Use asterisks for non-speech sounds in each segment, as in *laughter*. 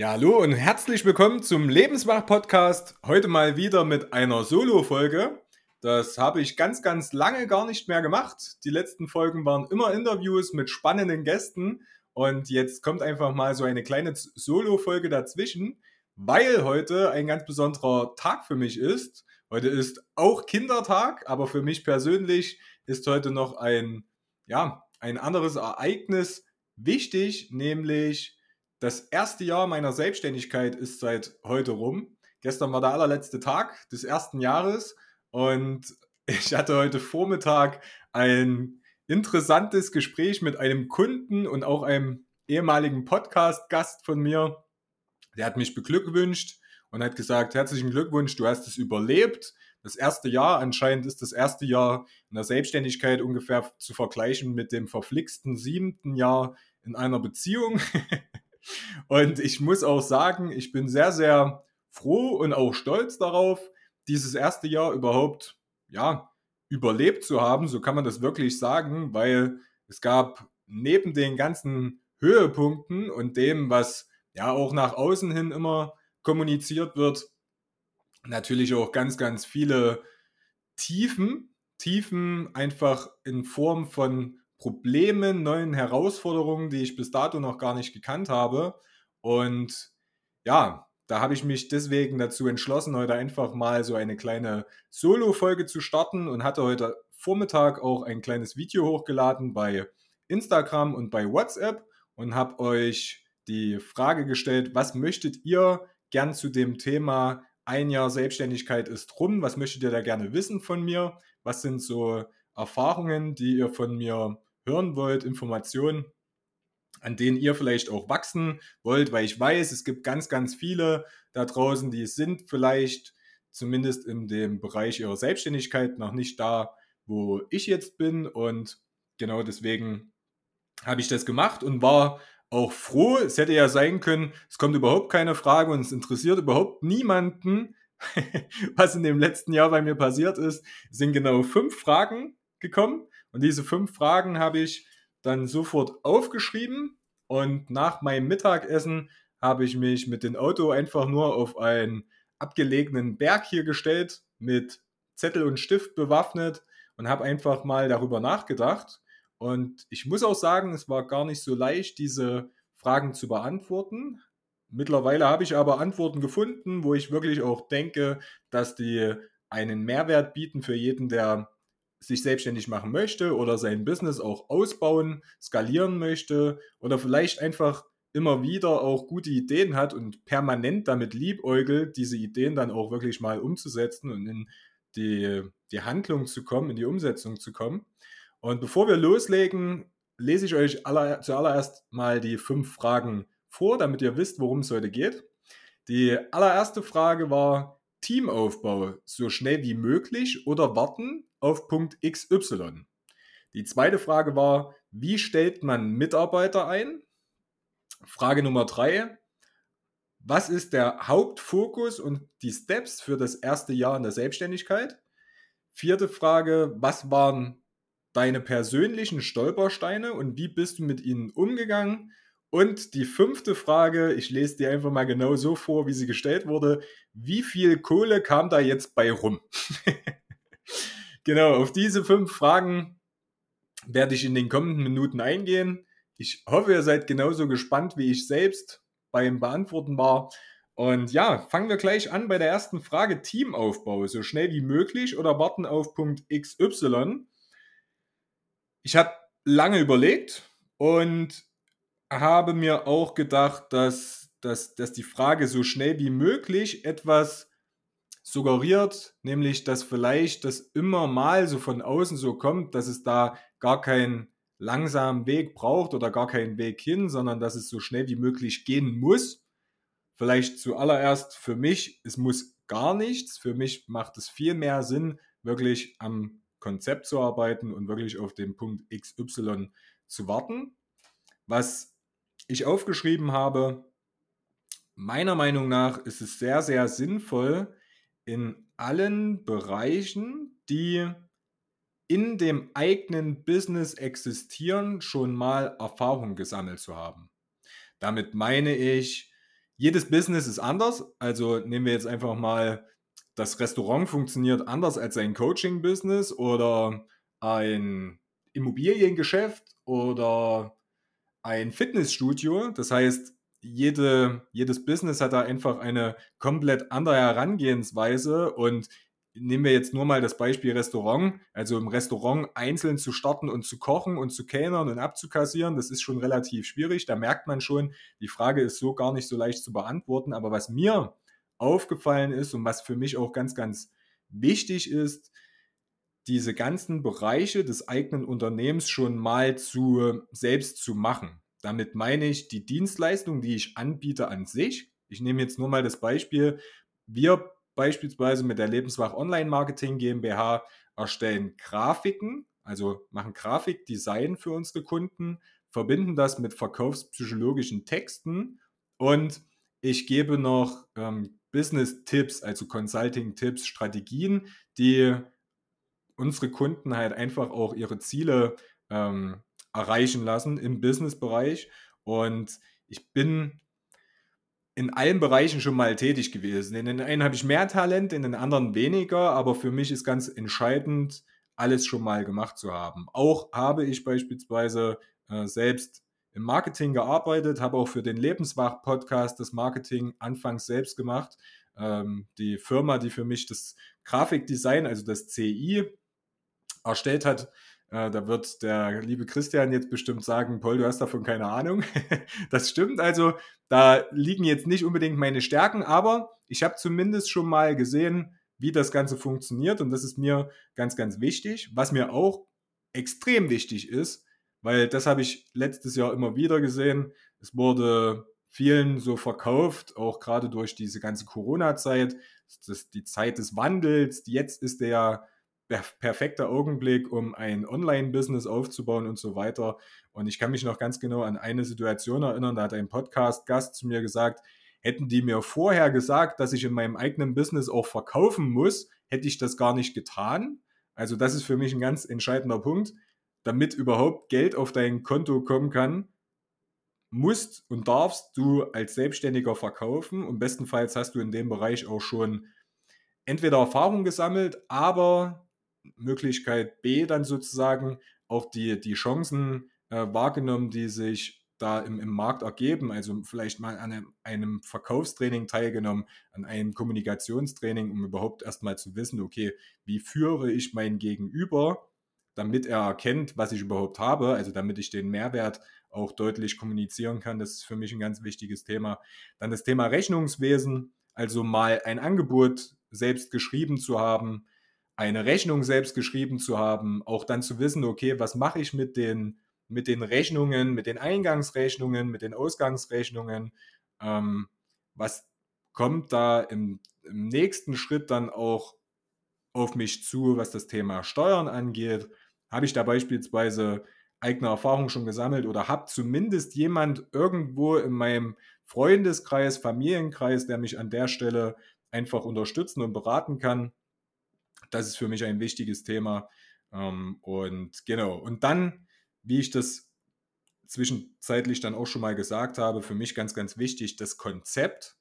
Ja, hallo und herzlich willkommen zum Lebenswach-Podcast. Heute mal wieder mit einer Solo-Folge. Das habe ich ganz, ganz lange gar nicht mehr gemacht. Die letzten Folgen waren immer Interviews mit spannenden Gästen. Und jetzt kommt einfach mal so eine kleine Solo-Folge dazwischen, weil heute ein ganz besonderer Tag für mich ist. Heute ist auch Kindertag, aber für mich persönlich ist heute noch ein, ja, ein anderes Ereignis wichtig, nämlich das erste Jahr meiner Selbstständigkeit ist seit heute rum. Gestern war der allerletzte Tag des ersten Jahres und *laughs* ich hatte heute Vormittag ein interessantes Gespräch mit einem Kunden und auch einem ehemaligen Podcast-Gast von mir. Der hat mich beglückwünscht und hat gesagt, herzlichen Glückwunsch, du hast es überlebt. Das erste Jahr, anscheinend ist das erste Jahr in der Selbstständigkeit ungefähr zu vergleichen mit dem verflixten siebten Jahr in einer Beziehung. *laughs* Und ich muss auch sagen, ich bin sehr, sehr froh und auch stolz darauf, dieses erste Jahr überhaupt, ja, überlebt zu haben. So kann man das wirklich sagen, weil es gab neben den ganzen Höhepunkten und dem, was ja auch nach außen hin immer kommuniziert wird, natürlich auch ganz, ganz viele Tiefen, Tiefen einfach in Form von Problemen, neuen Herausforderungen, die ich bis dato noch gar nicht gekannt habe. Und ja, da habe ich mich deswegen dazu entschlossen, heute einfach mal so eine kleine Solo-Folge zu starten und hatte heute Vormittag auch ein kleines Video hochgeladen bei Instagram und bei WhatsApp und habe euch die Frage gestellt, was möchtet ihr gern zu dem Thema ein Jahr Selbstständigkeit ist rum? Was möchtet ihr da gerne wissen von mir? Was sind so Erfahrungen, die ihr von mir hören wollt, Informationen, an denen ihr vielleicht auch wachsen wollt, weil ich weiß, es gibt ganz, ganz viele da draußen, die sind vielleicht zumindest in dem Bereich ihrer Selbstständigkeit noch nicht da, wo ich jetzt bin. Und genau deswegen habe ich das gemacht und war auch froh. Es hätte ja sein können, es kommt überhaupt keine Frage und es interessiert überhaupt niemanden, *laughs* was in dem letzten Jahr bei mir passiert ist. Es sind genau fünf Fragen gekommen und diese fünf Fragen habe ich dann sofort aufgeschrieben und nach meinem Mittagessen habe ich mich mit dem Auto einfach nur auf einen abgelegenen Berg hier gestellt, mit Zettel und Stift bewaffnet und habe einfach mal darüber nachgedacht. Und ich muss auch sagen, es war gar nicht so leicht, diese Fragen zu beantworten. Mittlerweile habe ich aber Antworten gefunden, wo ich wirklich auch denke, dass die einen Mehrwert bieten für jeden, der sich selbstständig machen möchte oder sein Business auch ausbauen, skalieren möchte oder vielleicht einfach immer wieder auch gute Ideen hat und permanent damit liebäugelt, diese Ideen dann auch wirklich mal umzusetzen und in die, die Handlung zu kommen, in die Umsetzung zu kommen. Und bevor wir loslegen, lese ich euch aller, zuallererst mal die fünf Fragen vor, damit ihr wisst, worum es heute geht. Die allererste Frage war, Teamaufbau so schnell wie möglich oder warten auf Punkt XY? Die zweite Frage war, wie stellt man Mitarbeiter ein? Frage Nummer drei, was ist der Hauptfokus und die Steps für das erste Jahr in der Selbstständigkeit? Vierte Frage, was waren deine persönlichen Stolpersteine und wie bist du mit ihnen umgegangen? Und die fünfte Frage, ich lese die einfach mal genau so vor, wie sie gestellt wurde. Wie viel Kohle kam da jetzt bei rum? *laughs* genau, auf diese fünf Fragen werde ich in den kommenden Minuten eingehen. Ich hoffe, ihr seid genauso gespannt wie ich selbst beim Beantworten war. Und ja, fangen wir gleich an bei der ersten Frage: Teamaufbau. So schnell wie möglich oder warten auf Punkt XY? Ich habe lange überlegt und habe mir auch gedacht, dass, dass, dass die Frage so schnell wie möglich etwas suggeriert, nämlich dass vielleicht das immer mal so von außen so kommt, dass es da gar keinen langsamen Weg braucht oder gar keinen Weg hin, sondern dass es so schnell wie möglich gehen muss. Vielleicht zuallererst für mich, es muss gar nichts. Für mich macht es viel mehr Sinn, wirklich am Konzept zu arbeiten und wirklich auf den Punkt XY zu warten. Was ich aufgeschrieben habe, meiner Meinung nach ist es sehr, sehr sinnvoll, in allen Bereichen, die in dem eigenen Business existieren, schon mal Erfahrung gesammelt zu haben. Damit meine ich jedes Business ist anders. Also nehmen wir jetzt einfach mal, das Restaurant funktioniert anders als ein Coaching-Business oder ein Immobiliengeschäft oder ein Fitnessstudio. Das heißt, jede, jedes Business hat da einfach eine komplett andere Herangehensweise und nehmen wir jetzt nur mal das Beispiel Restaurant. Also im Restaurant einzeln zu starten und zu kochen und zu kellnern und abzukassieren, das ist schon relativ schwierig. Da merkt man schon, die Frage ist so gar nicht so leicht zu beantworten. Aber was mir aufgefallen ist und was für mich auch ganz, ganz wichtig ist, diese ganzen Bereiche des eigenen Unternehmens schon mal zu selbst zu machen. Damit meine ich die Dienstleistung, die ich anbiete an sich. Ich nehme jetzt nur mal das Beispiel, wir beispielsweise mit der Lebenswach Online Marketing GmbH erstellen Grafiken, also machen Grafikdesign für unsere Kunden, verbinden das mit verkaufspsychologischen Texten und ich gebe noch ähm, Business-Tipps, also Consulting-Tipps, Strategien, die unsere Kunden halt einfach auch ihre Ziele ähm, erreichen lassen im Business-Bereich. Und ich bin in allen Bereichen schon mal tätig gewesen. In den einen habe ich mehr Talent, in den anderen weniger, aber für mich ist ganz entscheidend, alles schon mal gemacht zu haben. Auch habe ich beispielsweise äh, selbst im Marketing gearbeitet, habe auch für den Lebenswach-Podcast das Marketing anfangs selbst gemacht. Ähm, die Firma, die für mich das Grafikdesign, also das CI, erstellt hat, äh, da wird der liebe Christian jetzt bestimmt sagen, Paul, du hast davon keine Ahnung. *laughs* das stimmt also, da liegen jetzt nicht unbedingt meine Stärken, aber ich habe zumindest schon mal gesehen, wie das Ganze funktioniert und das ist mir ganz, ganz wichtig. Was mir auch extrem wichtig ist, weil das habe ich letztes Jahr immer wieder gesehen, es wurde vielen so verkauft, auch gerade durch diese ganze Corona-Zeit, die Zeit des Wandels, jetzt ist der perfekter Augenblick, um ein Online-Business aufzubauen und so weiter. Und ich kann mich noch ganz genau an eine Situation erinnern, da hat ein Podcast-Gast zu mir gesagt, hätten die mir vorher gesagt, dass ich in meinem eigenen Business auch verkaufen muss, hätte ich das gar nicht getan. Also das ist für mich ein ganz entscheidender Punkt. Damit überhaupt Geld auf dein Konto kommen kann, musst und darfst du als Selbstständiger verkaufen und bestenfalls hast du in dem Bereich auch schon entweder Erfahrung gesammelt, aber Möglichkeit B dann sozusagen auch die, die Chancen äh, wahrgenommen, die sich da im, im Markt ergeben. Also vielleicht mal an einem, einem Verkaufstraining teilgenommen, an einem Kommunikationstraining, um überhaupt erstmal zu wissen, okay, wie führe ich mein Gegenüber, damit er erkennt, was ich überhaupt habe, also damit ich den Mehrwert auch deutlich kommunizieren kann. Das ist für mich ein ganz wichtiges Thema. Dann das Thema Rechnungswesen, also mal ein Angebot selbst geschrieben zu haben, eine Rechnung selbst geschrieben zu haben, auch dann zu wissen, okay, was mache ich mit den, mit den Rechnungen, mit den Eingangsrechnungen, mit den Ausgangsrechnungen, ähm, was kommt da im, im nächsten Schritt dann auch auf mich zu, was das Thema Steuern angeht. Habe ich da beispielsweise eigene Erfahrung schon gesammelt oder habe zumindest jemand irgendwo in meinem Freundeskreis, Familienkreis, der mich an der Stelle einfach unterstützen und beraten kann. Das ist für mich ein wichtiges Thema. Ähm, und genau, und dann, wie ich das zwischenzeitlich dann auch schon mal gesagt habe, für mich ganz, ganz wichtig, das Konzept.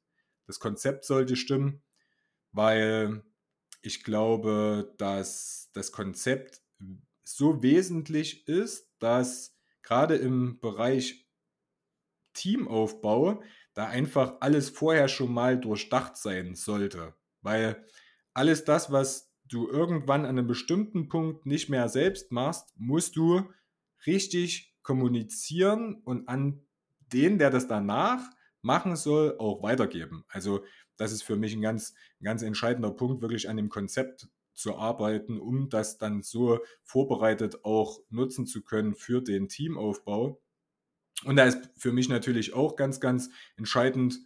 Das Konzept sollte stimmen, weil ich glaube, dass das Konzept so wesentlich ist, dass gerade im Bereich Teamaufbau da einfach alles vorher schon mal durchdacht sein sollte. Weil alles das, was du irgendwann an einem bestimmten Punkt nicht mehr selbst machst, musst du richtig kommunizieren und an den, der das danach machen soll, auch weitergeben. Also das ist für mich ein ganz, ein ganz entscheidender Punkt, wirklich an dem Konzept zu arbeiten, um das dann so vorbereitet auch nutzen zu können für den Teamaufbau. Und da ist für mich natürlich auch ganz, ganz entscheidend,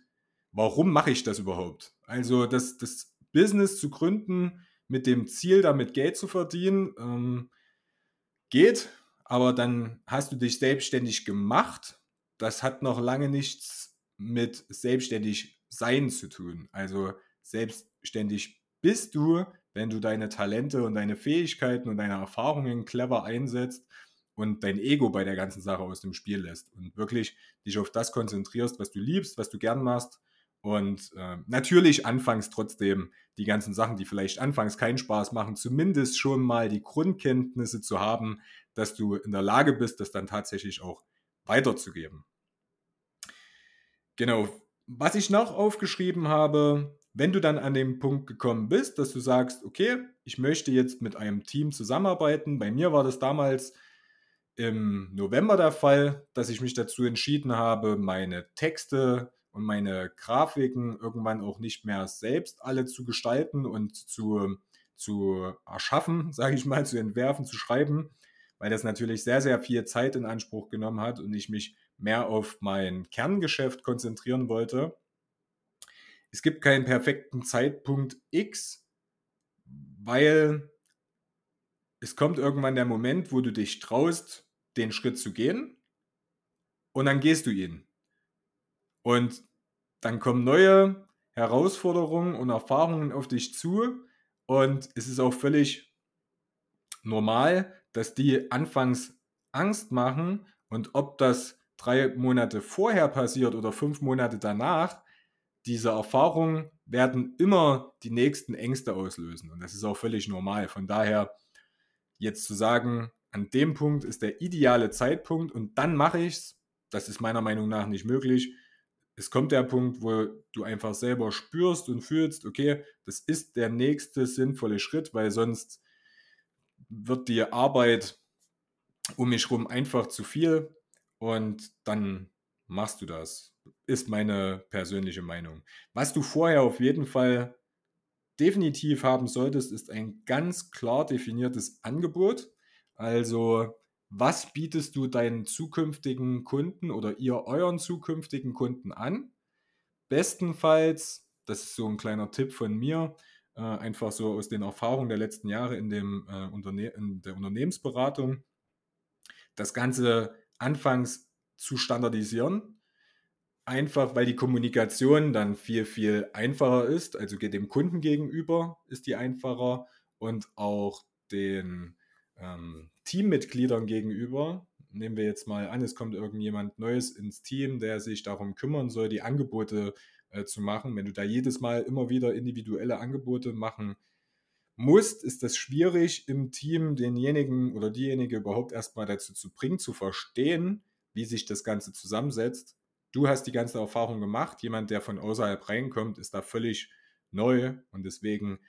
warum mache ich das überhaupt? Also das, das Business zu gründen, mit dem Ziel, damit Geld zu verdienen, ähm, geht, aber dann hast du dich selbstständig gemacht. Das hat noch lange nichts mit selbstständig sein zu tun. Also selbstständig bist du, wenn du deine Talente und deine Fähigkeiten und deine Erfahrungen clever einsetzt und dein Ego bei der ganzen Sache aus dem Spiel lässt und wirklich dich auf das konzentrierst, was du liebst, was du gern machst Und äh, natürlich anfangs trotzdem die ganzen Sachen, die vielleicht anfangs keinen Spaß machen, zumindest schon mal die Grundkenntnisse zu haben, dass du in der Lage bist, das dann tatsächlich auch weiterzugeben. Genau, was ich noch aufgeschrieben habe, wenn du dann an den Punkt gekommen bist, dass du sagst, okay, ich möchte jetzt mit einem Team zusammenarbeiten. Bei mir war das damals im November der Fall, dass ich mich dazu entschieden habe, meine Texte und meine Grafiken irgendwann auch nicht mehr selbst alle zu gestalten und zu, zu erschaffen, *laughs* sage ich mal, zu entwerfen, zu schreiben, weil das natürlich sehr, sehr viel Zeit in Anspruch genommen hat und ich mich mehr auf mein Kerngeschäft konzentrieren wollte. Es gibt keinen perfekten Zeitpunkt X, weil es kommt irgendwann der Moment, wo du dich traust, den Schritt zu gehen und dann gehst du ihn. Und dann kommen neue Herausforderungen und Erfahrungen auf dich zu und es ist auch völlig normal, dass die anfangs Angst machen und ob das drei Monate vorher passiert oder fünf Monate danach, diese Erfahrungen werden immer die nächsten Ängste auslösen und das ist auch völlig normal. Von daher jetzt zu sagen, an dem Punkt ist der ideale Zeitpunkt und dann mache ich es, das ist meiner Meinung nach nicht möglich. Es kommt der Punkt, wo du einfach selber spürst und fühlst, okay, das ist der nächste sinnvolle Schritt, weil sonst wird die Arbeit um mich herum einfach zu viel und dann machst du das. Ist meine persönliche Meinung. Was du vorher auf jeden Fall definitiv haben solltest, ist ein ganz klar definiertes Angebot. Also, was bietest du deinen zukünftigen Kunden oder ihr euren zukünftigen Kunden an? Bestenfalls, das ist so ein kleiner Tipp von mir, äh, einfach so aus den Erfahrungen der letzten Jahre in, dem, äh, Unterne in der Unternehmensberatung, das Ganze anfangs zu standardisieren. Einfach, weil die Kommunikation dann viel, viel einfacher ist. Also geht dem Kunden gegenüber ist die einfacher und auch den ähm, Teammitgliedern gegenüber. Nehmen wir jetzt mal an, es kommt irgendjemand Neues ins Team, der sich darum kümmern soll, die Angebote äh, zu machen. Wenn du da jedes Mal immer wieder individuelle Angebote machen musst, ist das schwierig im Team, denjenigen oder diejenige überhaupt erstmal dazu zu bringen, zu verstehen, wie sich das Ganze zusammensetzt. Du hast die ganze Erfahrung gemacht. Jemand, der von außerhalb reinkommt, ist da völlig neu und deswegen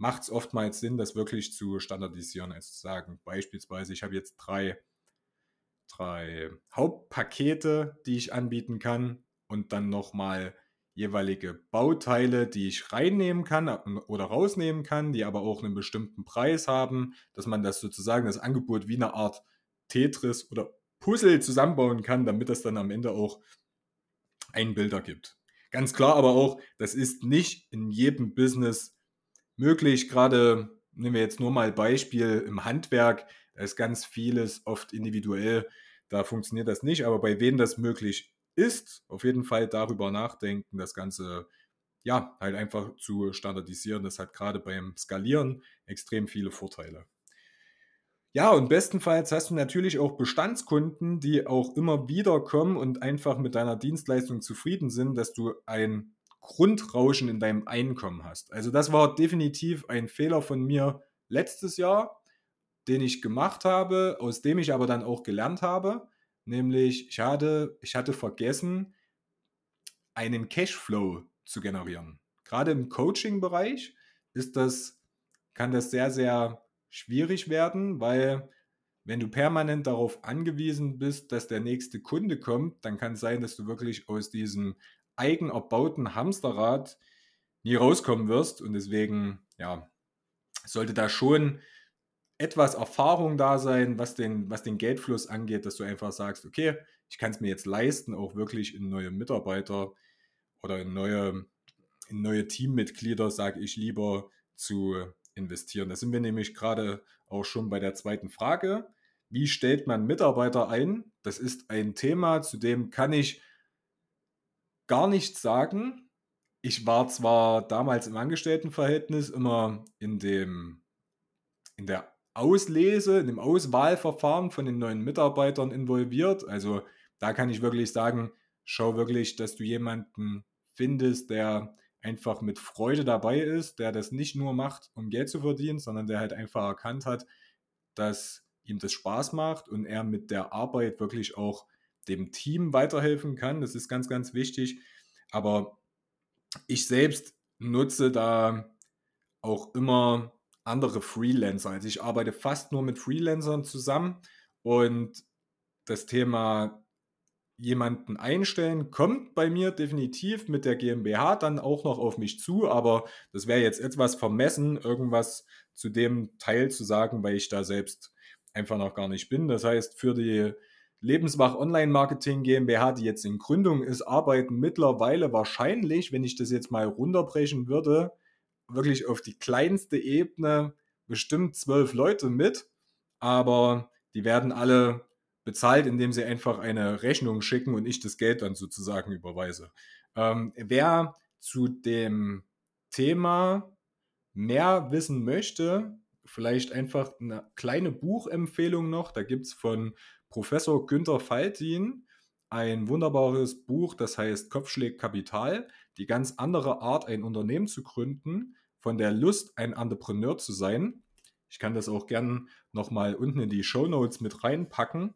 macht es oftmals Sinn, das wirklich zu standardisieren. Also zu sagen, beispielsweise, ich habe jetzt drei, drei Hauptpakete, die ich anbieten kann und dann nochmal jeweilige Bauteile, die ich reinnehmen kann oder rausnehmen kann, die aber auch einen bestimmten Preis haben, dass man das sozusagen das Angebot wie eine Art Tetris oder Puzzle zusammenbauen kann, damit das dann am Ende auch ein Bild ergibt. Ganz klar aber auch, das ist nicht in jedem Business möglich. Gerade nehmen wir jetzt nur mal Beispiel im Handwerk, da ist ganz vieles oft individuell, da funktioniert das nicht, aber bei wem das möglich ist, auf jeden Fall darüber nachdenken, das Ganze ja halt einfach zu standardisieren. Das hat gerade beim Skalieren extrem viele Vorteile. Ja, und bestenfalls hast du natürlich auch Bestandskunden, die auch immer wieder kommen und einfach mit deiner Dienstleistung zufrieden sind, dass du ein Grundrauschen in deinem Einkommen hast. Also das war definitiv ein Fehler von mir letztes Jahr, den ich gemacht habe, aus dem ich aber dann auch gelernt habe. Nämlich, ich hatte, ich hatte vergessen, einen Cashflow zu generieren. Gerade im Coaching-Bereich ist das, kann das sehr, sehr schwierig werden, weil wenn du permanent darauf angewiesen bist, dass der nächste Kunde kommt, dann kann es sein, dass du wirklich aus diesem eigen erbauten Hamsterrad nie rauskommen wirst. Und deswegen, ja, sollte da schon etwas Erfahrung da sein, was den, was den Geldfluss angeht, dass du einfach sagst, okay, ich kann es mir jetzt leisten, auch wirklich in neue Mitarbeiter oder in neue, in neue Teammitglieder, sage ich lieber, zu investieren. Da sind wir nämlich gerade auch schon bei der zweiten Frage. Wie stellt man Mitarbeiter ein? Das ist ein Thema, zu dem kann ich gar nichts sagen. Ich war zwar damals im Angestelltenverhältnis immer in dem in der Auslese, in dem Auswahlverfahren von den neuen Mitarbeitern involviert. Also da kann ich wirklich sagen, schau wirklich, dass du jemanden findest, der einfach mit Freude dabei ist, der das nicht nur macht, um Geld zu verdienen, sondern der halt einfach erkannt hat, dass ihm das Spaß macht und er mit der Arbeit wirklich auch dem Team weiterhelfen kann. Das ist ganz, ganz wichtig. Aber ich selbst nutze da auch immer andere Freelancer. Also ich arbeite fast nur mit Freelancern zusammen und das Thema jemanden einstellen kommt bei mir definitiv mit der GmbH dann auch noch auf mich zu, aber das wäre jetzt etwas vermessen, irgendwas zu dem Teil zu sagen, weil ich da selbst einfach noch gar nicht bin. Das heißt, für die Lebenswach Online Marketing GmbH, die jetzt in Gründung ist, arbeiten mittlerweile wahrscheinlich, wenn ich das jetzt mal runterbrechen würde, wirklich auf die kleinste Ebene bestimmt zwölf Leute mit, aber die werden alle bezahlt, indem sie einfach eine Rechnung schicken und ich das Geld dann sozusagen überweise. Ähm, wer zu dem Thema mehr wissen möchte, vielleicht einfach eine kleine Buchempfehlung noch. Da gibt es von Professor Günther Faltin ein wunderbares Buch, das heißt Kopfschläg Kapital, die ganz andere Art, ein Unternehmen zu gründen, von der Lust, ein Entrepreneur zu sein. Ich kann das auch gerne nochmal unten in die Show Notes mit reinpacken.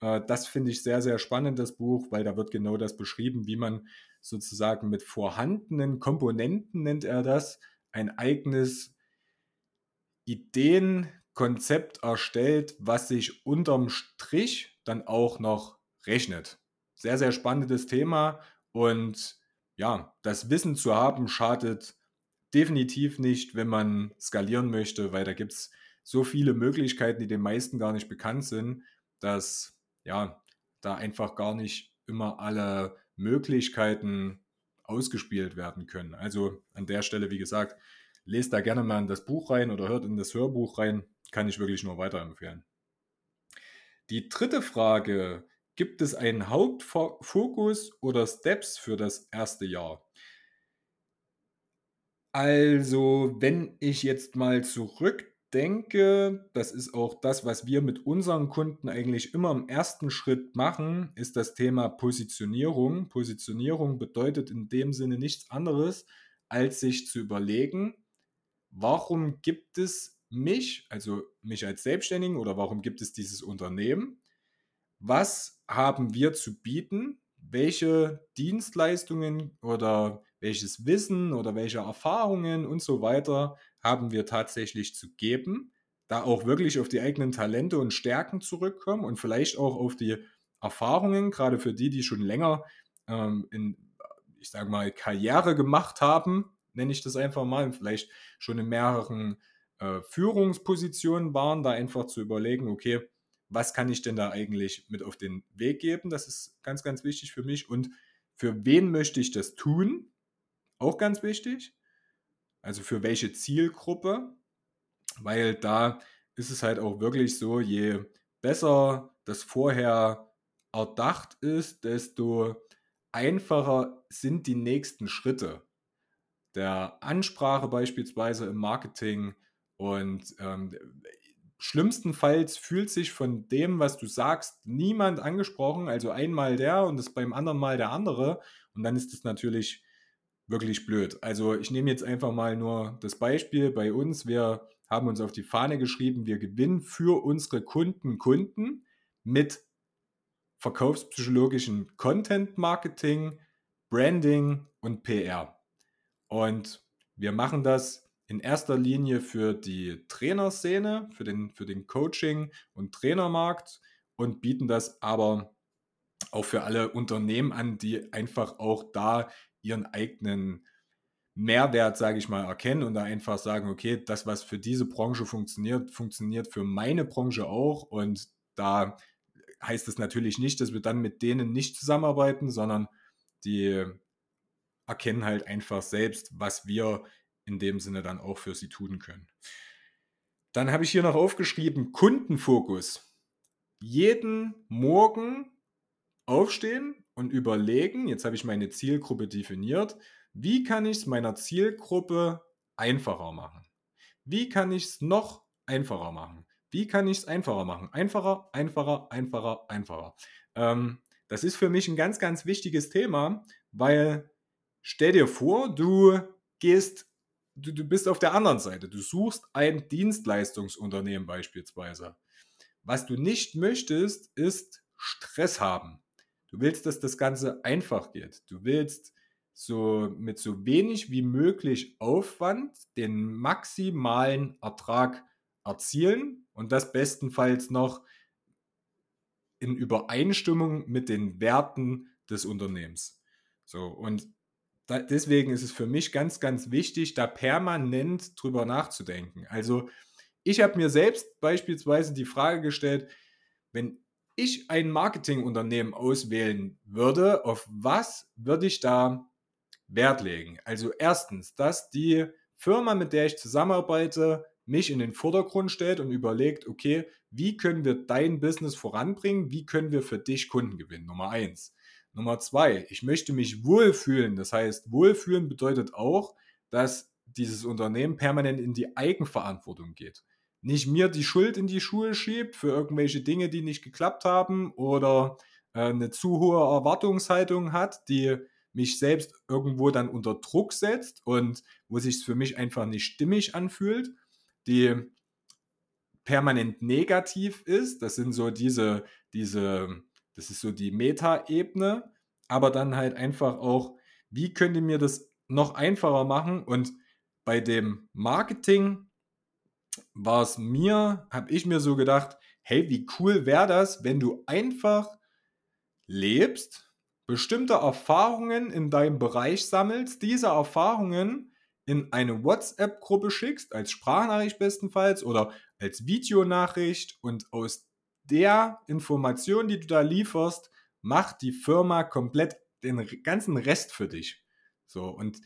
Äh, das finde ich sehr, sehr spannend, das Buch, weil da wird genau das beschrieben, wie man sozusagen mit vorhandenen Komponenten, nennt er das, ein eigenes Ideenkonzept erstellt, was sich unterm Strich dann auch noch rechnet. Sehr, sehr spannendes Thema und ja, das Wissen zu haben schadet definitiv nicht, wenn man skalieren möchte, weil da gibt es so viele Möglichkeiten, die den meisten gar nicht bekannt sind, dass ja, da einfach gar nicht immer alle Möglichkeiten ausgespielt werden können. Also an der Stelle, wie gesagt, lest da gerne mal in das Buch rein oder hört in das Hörbuch rein. Kann ich wirklich nur weiterempfehlen. Die dritte Frage, gibt es einen Hauptfokus oder Steps für das erste Jahr? Also, wenn ich jetzt mal zurückdenke, das ist auch das, was wir mit unseren Kunden eigentlich immer im ersten Schritt machen, ist das Thema Positionierung. Positionierung bedeutet in dem Sinne nichts anderes, als sich zu überlegen, warum gibt es mich, also mich als Selbstständigen oder warum gibt es dieses Unternehmen? Was haben wir zu bieten? Welche Dienstleistungen oder welches Wissen oder welche Erfahrungen und so weiter haben wir tatsächlich zu geben? Da auch wirklich auf die eigenen Talente und Stärken zurückkommen und vielleicht auch auf die Erfahrungen, gerade für die, die schon länger ähm, in, ich sage mal, Karriere gemacht haben, nenne ich das einfach mal, vielleicht schon in mehreren äh, Führungspositionen waren, da einfach zu überlegen, okay, was kann ich denn da eigentlich mit auf den Weg geben? Das ist ganz, ganz wichtig für mich. Und für wen möchte ich das tun? Auch ganz wichtig. Also für welche Zielgruppe? Weil da ist es halt auch wirklich so, je besser das vorher erdacht ist, desto einfacher sind die nächsten Schritte der Ansprache beispielsweise im Marketing. Und ähm, schlimmstenfalls fühlt sich von dem, was du sagst, niemand angesprochen. Also einmal der und das beim anderen Mal der andere. Und dann ist es natürlich wirklich blöd. Also ich nehme jetzt einfach mal nur das Beispiel bei uns. Wir haben uns auf die Fahne geschrieben, wir gewinnen für unsere Kunden Kunden mit verkaufspsychologischen Content Marketing, Branding und PR. Und wir machen das in erster Linie für die Trainerszene, für den, für den Coaching- und Trainermarkt und bieten das aber auch für alle Unternehmen an, die einfach auch da ihren eigenen Mehrwert, sage ich mal, erkennen und da einfach sagen, okay, das, was für diese Branche funktioniert, funktioniert für meine Branche auch. Und da heißt es natürlich nicht, dass wir dann mit denen nicht zusammenarbeiten, sondern die erkennen halt einfach selbst, was wir in dem Sinne dann auch für sie tun können. Dann habe ich hier noch aufgeschrieben, Kundenfokus. Jeden Morgen aufstehen und überlegen, jetzt habe ich meine Zielgruppe definiert, wie kann ich es meiner Zielgruppe einfacher machen? Wie kann ich es noch einfacher machen? Wie kann ich es einfacher machen? Einfacher, einfacher, einfacher, einfacher. Ähm, das ist für mich ein ganz, ganz wichtiges Thema, weil stell dir vor, du gehst, du, du bist auf der anderen Seite. Du suchst ein Dienstleistungsunternehmen beispielsweise. Was du nicht möchtest, ist Stress haben. Du willst, dass das Ganze einfach geht. Du willst so mit so wenig wie möglich Aufwand den maximalen Ertrag erzielen und das bestenfalls noch in Übereinstimmung mit den Werten des Unternehmens. So, und da, deswegen ist es für mich ganz, ganz wichtig, da permanent drüber nachzudenken. Also, ich habe mir selbst beispielsweise die Frage gestellt, wenn ich ein Marketingunternehmen auswählen würde, auf was würde ich da Wert legen? Also erstens, dass die Firma, mit der ich zusammenarbeite, mich in den Vordergrund stellt und überlegt, okay, wie können wir dein Business voranbringen? Wie können wir für dich Kunden gewinnen? Nummer eins. Nummer zwei, ich möchte mich wohlfühlen. Das heißt, wohlfühlen bedeutet auch, dass dieses Unternehmen permanent in die Eigenverantwortung geht. Nicht mir die Schuld in die Schuhe schiebt für irgendwelche Dinge, die nicht geklappt haben oder äh, eine zu hohe Erwartungshaltung hat, die mich selbst irgendwo dann unter Druck setzt und wo sich es für mich einfach nicht stimmig anfühlt, die permanent negativ ist. Das sind so diese, diese, das ist so die Meta-Ebene, aber dann halt einfach auch, wie könnte mir das noch einfacher machen? Und bei dem Marketing war es mir, habe ich mir so gedacht, hey, wie cool wäre das, wenn du einfach lebst, bestimmte Erfahrungen in deinem Bereich sammelst, diese Erfahrungen in eine WhatsApp-Gruppe schickst, als Sprachnachricht bestenfalls oder als Videonachricht und aus der Information, die du da lieferst, macht die Firma komplett den ganzen Rest für dich. So, und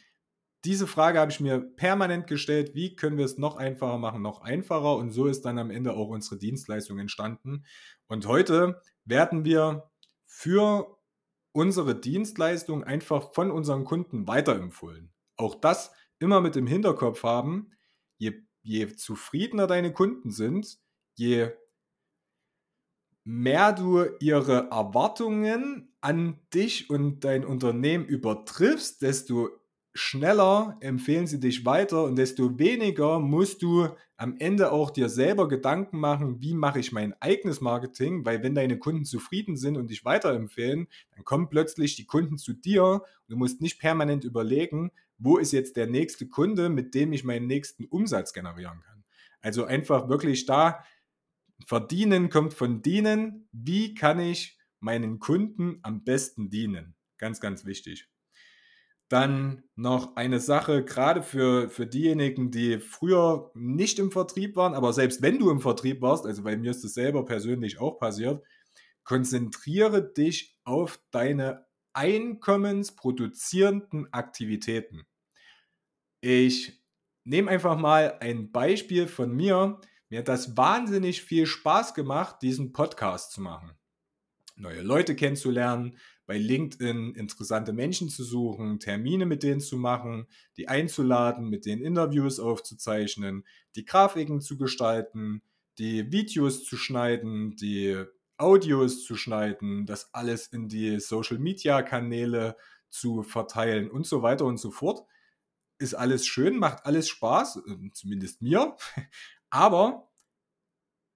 diese Frage habe ich mir permanent gestellt, wie können wir es noch einfacher machen, noch einfacher und so ist dann am Ende auch unsere Dienstleistung entstanden. Und heute werden wir für unsere Dienstleistung einfach von unseren Kunden weiterempfohlen. Auch das immer mit im Hinterkopf haben, je, je zufriedener deine Kunden sind, je mehr du ihre Erwartungen an dich und dein Unternehmen übertriffst, desto schneller empfehlen sie dich weiter und desto weniger musst du am Ende auch dir selber Gedanken machen, wie mache ich mein eigenes Marketing, weil wenn deine Kunden zufrieden sind und dich weiterempfehlen, dann kommen plötzlich die Kunden zu dir und du musst nicht permanent überlegen, wo ist jetzt der nächste Kunde, mit dem ich meinen nächsten Umsatz generieren kann. Also einfach wirklich da verdienen kommt von dienen, wie kann ich meinen Kunden am besten dienen? Ganz, ganz wichtig. Dann noch eine Sache, gerade für, für diejenigen, die früher nicht im Vertrieb waren, aber selbst wenn du im Vertrieb warst, also bei mir ist das selber persönlich auch passiert, konzentriere dich auf deine einkommensproduzierenden Aktivitäten. Ich nehme einfach mal ein Beispiel von mir. Mir hat das wahnsinnig viel Spaß gemacht, diesen Podcast zu machen. Neue Leute kennenzulernen, bei LinkedIn interessante Menschen zu suchen, Termine mit denen zu machen, die einzuladen, mit denen Interviews aufzuzeichnen, die Grafiken zu gestalten, die Videos zu schneiden, die Audios zu schneiden, das alles in die Social-Media-Kanäle zu verteilen und so weiter und so fort. Ist alles schön, macht alles Spaß, äh, zumindest mir. Aber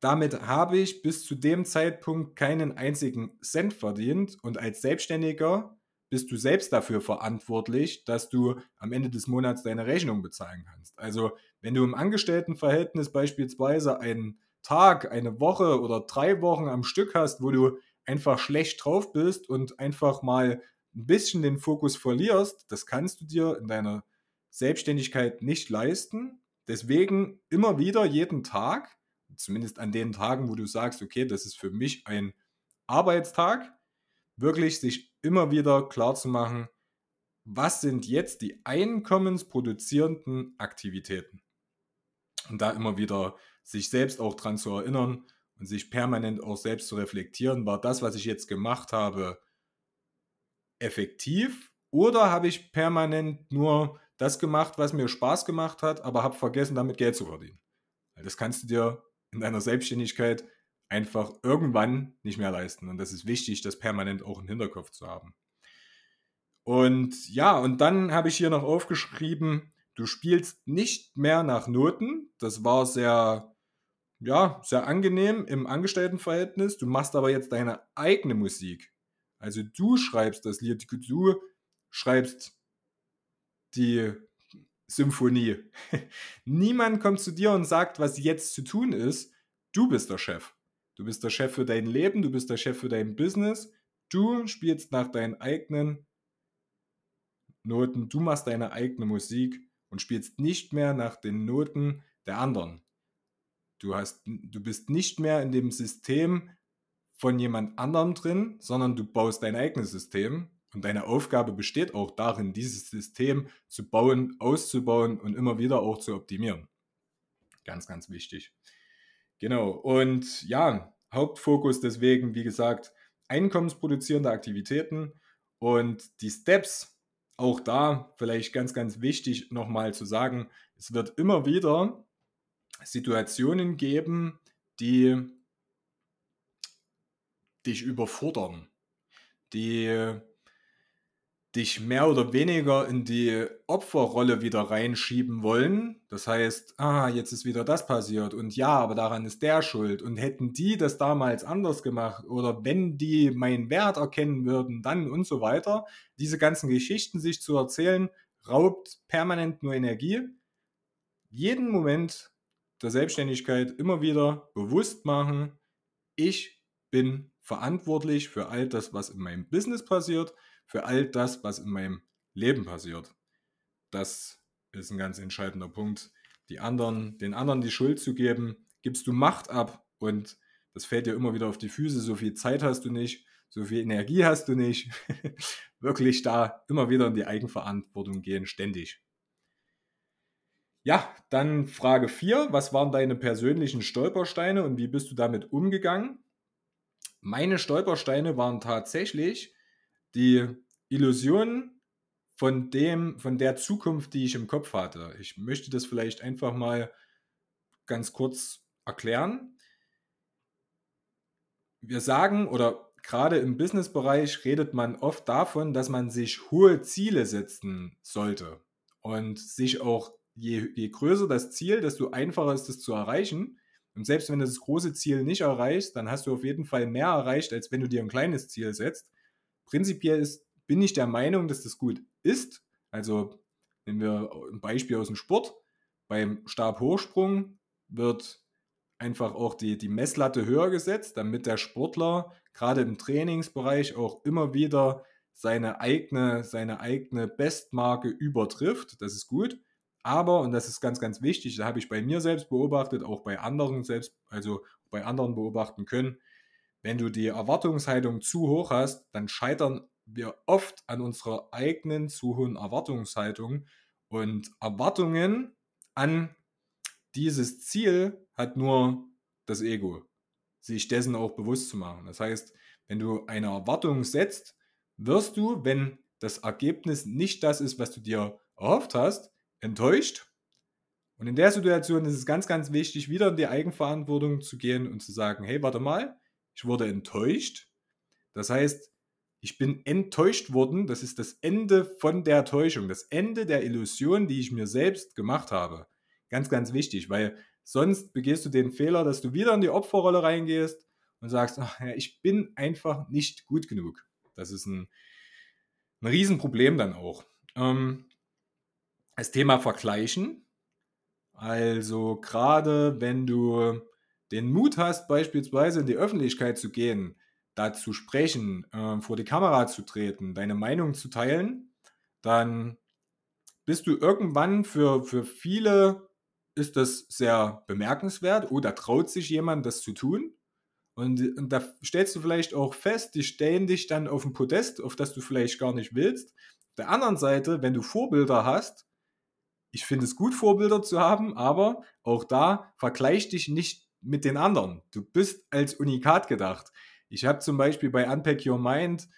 damit habe ich bis zu dem Zeitpunkt keinen einzigen Cent verdient und als Selbstständiger bist du selbst dafür verantwortlich, dass du am Ende des Monats deine Rechnung bezahlen kannst. Also wenn du im Angestelltenverhältnis beispielsweise einen Tag, eine Woche oder drei Wochen am Stück hast, wo du einfach schlecht drauf bist und einfach mal ein bisschen den Fokus verlierst, das kannst du dir in deiner Selbstständigkeit nicht leisten. Deswegen immer wieder jeden Tag zumindest an den Tagen, wo du sagst, okay, das ist für mich ein Arbeitstag, wirklich sich immer wieder klar zu machen, was sind jetzt die einkommensproduzierenden Aktivitäten? Und da immer wieder sich selbst auch dran zu erinnern und sich permanent auch selbst zu reflektieren, war das, was ich jetzt gemacht habe, effektiv oder habe ich permanent nur das gemacht, was mir Spaß gemacht hat, aber habe vergessen, damit Geld zu verdienen? Das kannst du dir in deiner Selbstständigkeit einfach irgendwann nicht mehr leisten. Und das ist wichtig, das permanent auch im Hinterkopf zu haben. Und ja, und dann habe ich hier noch aufgeschrieben, du spielst nicht mehr nach Noten. Das war sehr, ja, sehr angenehm im Angestelltenverhältnis. Du machst aber jetzt deine eigene Musik. Also du schreibst das Lied, du schreibst die Symphonie. *laughs* Niemand kommt zu dir und sagt, was jetzt zu tun ist. Du bist der Chef. Du bist der Chef für dein Leben, du bist der Chef für dein Business. Du spielst nach deinen eigenen Noten, du machst deine eigene Musik und spielst nicht mehr nach den Noten der anderen. Du, hast, du bist nicht mehr in dem System von jemand anderem drin, sondern du baust dein eigenes System und deine Aufgabe besteht auch darin, dieses System zu bauen, auszubauen und immer wieder auch zu optimieren. Ganz, ganz wichtig. Genau. Und ja, Hauptfokus deswegen, wie gesagt, einkommensproduzierende Aktivitäten und die Steps, auch da vielleicht ganz, ganz wichtig nochmal zu sagen, es wird immer wieder Situationen geben, die dich überfordern, die dich mehr oder weniger in die Opferrolle wieder reinschieben wollen. Das heißt, ah, jetzt ist wieder das passiert und ja, aber daran ist der schuld. Und hätten die das damals anders gemacht oder wenn die meinen Wert erkennen würden, dann und so weiter. Diese ganzen Geschichten sich zu erzählen, raubt permanent nur Energie. Jeden Moment der Selbstständigkeit immer wieder bewusst machen, ich bin verantwortlich für all das, was in meinem Business passiert für all das, was in meinem Leben passiert. Das ist ein ganz entscheidender Punkt. Die anderen, den anderen die Schuld zu geben, gibst du Macht ab und das fällt dir immer wieder auf die Füße. So viel Zeit hast du nicht, so viel Energie hast du nicht. *laughs* Wirklich da immer wieder in die Eigenverantwortung gehen, ständig. Ja, dann Frage 4. Was waren deine persönlichen Stolpersteine und wie bist du damit umgegangen? Meine Stolpersteine waren tatsächlich die Illusion von dem, von der Zukunft, die ich im Kopf hatte. Ich möchte das vielleicht einfach mal ganz kurz erklären. Wir sagen oder gerade im Businessbereich redet man oft davon, dass man sich hohe Ziele setzen sollte und sich auch je, je größer das Ziel, desto einfacher ist es zu erreichen. Und selbst wenn du das große Ziel nicht erreichst, dann hast du auf jeden Fall mehr erreicht, als wenn du dir ein kleines Ziel setzt prinzipiell ist, bin ich der Meinung, dass das gut ist. Also nehmen wir ein Beispiel aus dem Sport. Beim Stabhochsprung wird einfach auch die, die Messlatte höher gesetzt, damit der Sportler gerade im Trainingsbereich auch immer wieder seine eigene, seine eigene Bestmarke übertrifft. Das ist gut. Aber, und das ist ganz, ganz wichtig, da habe ich bei mir selbst beobachtet, auch bei anderen selbst, also bei anderen beobachten können, wenn du die Erwartungshaltung zu hoch hast, dann scheitern wir oft an unserer eigenen zu hohen Erwartungshaltung. Und Erwartungen an dieses Ziel hat nur das Ego, sich dessen auch bewusst zu machen. Das heißt, wenn du eine Erwartung setzt, wirst du, wenn das Ergebnis nicht das ist, was du dir erhofft hast, enttäuscht. Und in der Situation ist es ganz, ganz wichtig, wieder in die Eigenverantwortung zu gehen und zu sagen, hey, warte mal, ich wurde enttäuscht. Das heißt, ich bin enttäuscht worden. Das ist das Ende von der Täuschung, das Ende der Illusion, die ich mir selbst gemacht habe. Ganz, ganz wichtig, weil sonst begehst du den Fehler, dass du wieder in die Opferrolle reingehst und sagst, ach, ja, ich bin einfach nicht gut genug. Das ist ein, ein Riesenproblem dann auch. Ähm, das Thema Vergleichen. Also gerade wenn du den Mut hast, beispielsweise in die Öffentlichkeit zu gehen, da zu sprechen, äh, vor die Kamera zu treten, deine Meinung zu teilen, dann bist du irgendwann für, für viele ist das sehr bemerkenswert. Oh, da traut sich jemand, das zu tun. Und, und, da stellst du vielleicht auch fest, die stellen dich dann auf ein Podest, auf das du vielleicht gar nicht willst. Auf der anderen Seite, wenn du Vorbilder hast, ich finde es gut, Vorbilder zu haben, aber auch da vergleich dich nicht mit den anderen. Du bist als Unikat gedacht. Ich habe zum Beispiel bei Unpack Your Mind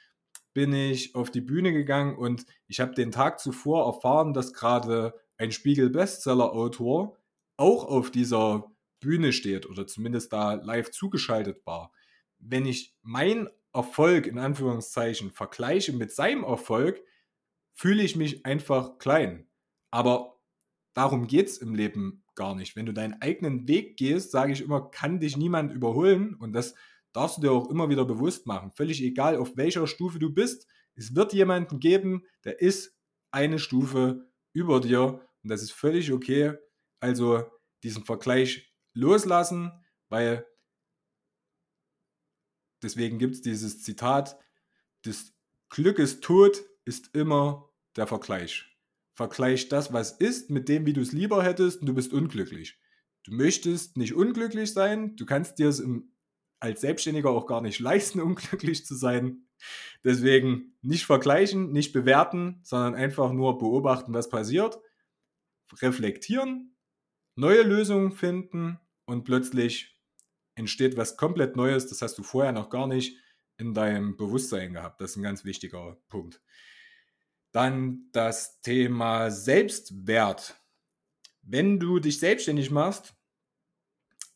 bin ich auf die Bühne gegangen und ich habe den Tag zuvor erfahren, dass gerade ein Spiegel-Bestseller-Autor auch auf dieser Bühne steht oder zumindest da live zugeschaltet war. Wenn ich meinen Erfolg in Anführungszeichen vergleiche mit seinem Erfolg, fühle ich mich einfach klein. Aber darum geht es im Leben gar nicht. Wenn du deinen eigenen Weg gehst, sage ich immer, kann dich niemand überholen. Und das darfst du dir auch immer wieder bewusst machen. Völlig egal, auf welcher Stufe du bist. Es wird jemanden geben, der ist eine Stufe über dir. Und das ist völlig okay. Also diesen Vergleich loslassen, weil deswegen gibt es dieses Zitat, das Glück ist tot, ist immer der Vergleich. Vergleich das, was ist, mit dem, wie du es lieber hättest und du bist unglücklich. Du möchtest nicht unglücklich sein, du kannst dir es im, als Selbstständiger auch gar nicht *laughs* leisten, unglücklich zu sein. Deswegen nicht vergleichen, nicht bewerten, sondern einfach nur beobachten, was passiert, reflektieren, neue Lösungen finden und plötzlich entsteht was komplett Neues, das hast du vorher noch gar nicht in deinem Bewusstsein gehabt. Das ist ein ganz wichtiger Punkt. Dann das Thema Selbstwert. Wenn du dich selbstständig machst,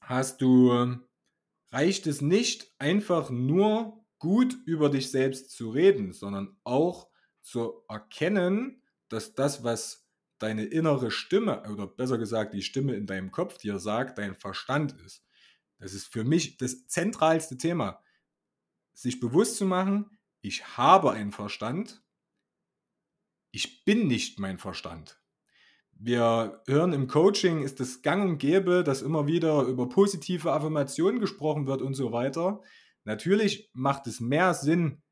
hast du, reicht es nicht einfach nur gut über dich selbst zu reden, sondern auch zu erkennen, dass das, was deine innere Stimme oder besser gesagt die Stimme in deinem Kopf dir sagt, dein Verstand ist. Das ist für mich das zentralste Thema. Sich bewusst zu machen, ich habe einen Verstand ich bin nicht mein Verstand. Wir hören im Coaching, ist es gang und gäbe, dass immer wieder über positive Affirmationen gesprochen wird und so weiter. Natürlich macht es mehr Sinn,